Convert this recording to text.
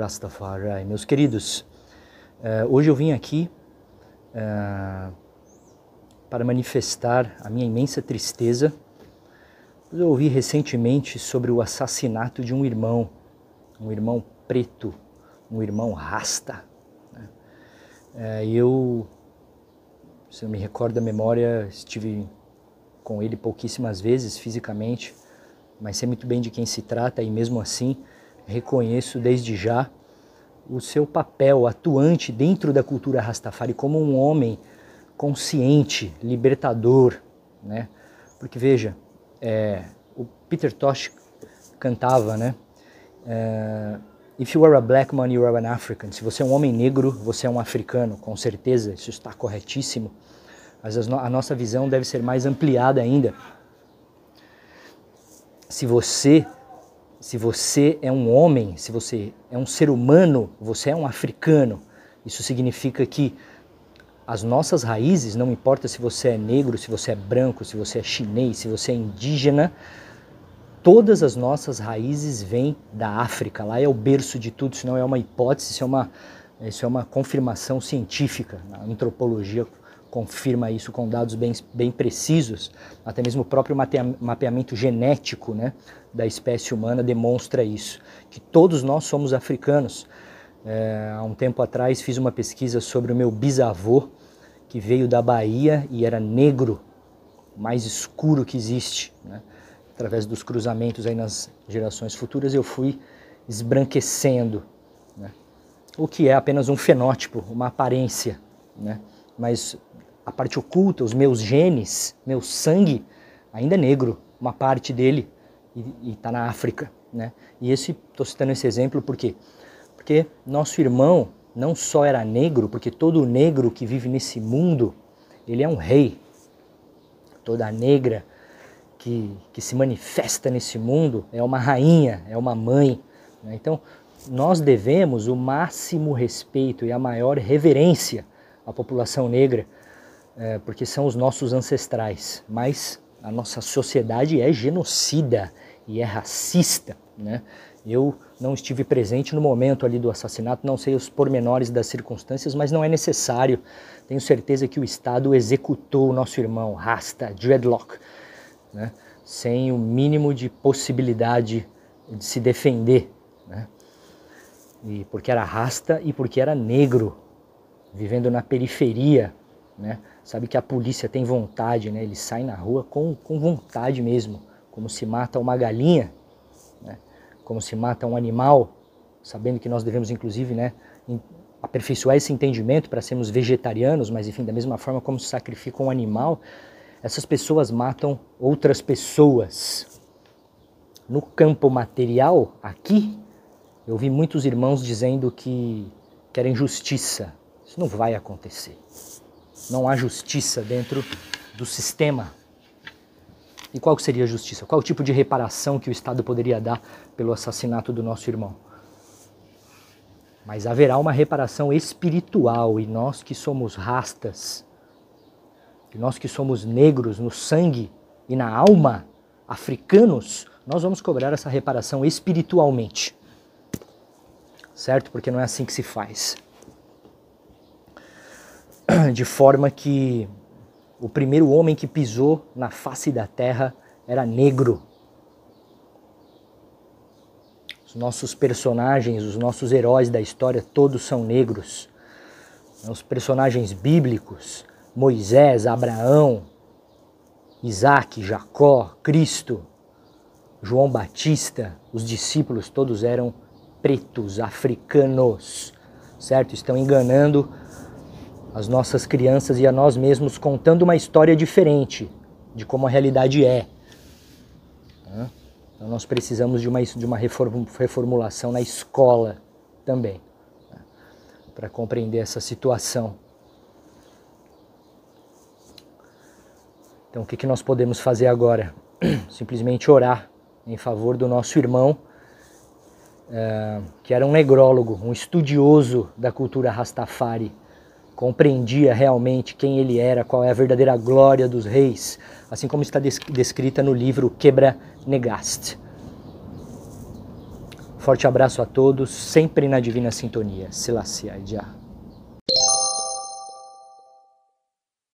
Rastafari. Meus queridos, uh, hoje eu vim aqui uh, para manifestar a minha imensa tristeza. Eu ouvi recentemente sobre o assassinato de um irmão, um irmão preto, um irmão rasta. Né? Uh, eu, se eu me recordo da memória, estive com ele pouquíssimas vezes fisicamente, mas sei muito bem de quem se trata e mesmo assim reconheço desde já o seu papel atuante dentro da cultura Rastafari como um homem consciente, libertador, né? Porque veja, é, o Peter Tosh cantava, né? É, If you are a black man, you are an African. Se você é um homem negro, você é um africano, com certeza, isso está corretíssimo. Mas a nossa visão deve ser mais ampliada ainda. Se você se você é um homem, se você é um ser humano, você é um africano. Isso significa que as nossas raízes, não importa se você é negro, se você é branco, se você é chinês, se você é indígena, todas as nossas raízes vêm da África. Lá é o berço de tudo, isso não é uma hipótese, isso é uma, isso é uma confirmação científica. A antropologia confirma isso com dados bem, bem precisos, até mesmo o próprio mapeamento genético né, da espécie humana demonstra isso, que todos nós somos africanos. É, há um tempo atrás fiz uma pesquisa sobre o meu bisavô, que veio da Bahia e era negro, mais escuro que existe. Né? Através dos cruzamentos aí nas gerações futuras eu fui esbranquecendo, né? o que é apenas um fenótipo, uma aparência. Né? Mas a parte oculta, os meus genes, meu sangue, ainda é negro, uma parte dele, e está na África. Né? E esse, estou citando esse exemplo por quê? Porque nosso irmão não só era negro, porque todo negro que vive nesse mundo, ele é um rei. Toda negra que, que se manifesta nesse mundo é uma rainha, é uma mãe. Né? Então, nós devemos o máximo respeito e a maior reverência à população negra, é, porque são os nossos ancestrais. Mas a nossa sociedade é genocida e é racista, né? Eu não estive presente no momento ali do assassinato, não sei os pormenores das circunstâncias, mas não é necessário. Tenho certeza que o Estado executou o nosso irmão, Rasta, Dreadlock, né? sem o mínimo de possibilidade de se defender. Né? E porque era rasta e porque era negro, vivendo na periferia. Né? Sabe que a polícia tem vontade, né? eles saem na rua com, com vontade mesmo, como se mata uma galinha, né? como se mata um animal, sabendo que nós devemos, inclusive, né, aperfeiçoar esse entendimento para sermos vegetarianos, mas enfim, da mesma forma como se sacrifica um animal, essas pessoas matam outras pessoas. No campo material, aqui, eu vi muitos irmãos dizendo que querem justiça. Isso não vai acontecer. Não há justiça dentro do sistema. E qual seria a justiça? Qual o tipo de reparação que o Estado poderia dar pelo assassinato do nosso irmão? Mas haverá uma reparação espiritual e nós que somos rastas, e nós que somos negros no sangue e na alma, africanos, nós vamos cobrar essa reparação espiritualmente. Certo? Porque não é assim que se faz. De forma que o primeiro homem que pisou na face da terra era negro. Os nossos personagens, os nossos heróis da história, todos são negros. Os personagens bíblicos, Moisés, Abraão, Isaac, Jacó, Cristo, João Batista, os discípulos, todos eram pretos, africanos, certo? Estão enganando as nossas crianças e a nós mesmos contando uma história diferente de como a realidade é. Então nós precisamos de uma, de uma reformulação na escola também, né? para compreender essa situação. Então o que, que nós podemos fazer agora? Simplesmente orar em favor do nosso irmão, uh, que era um negrólogo, um estudioso da cultura Rastafari, compreendia realmente quem ele era, qual é a verdadeira glória dos reis, assim como está descrita no livro Quebra Negast. Forte abraço a todos, sempre na Divina Sintonia. Selassie, já.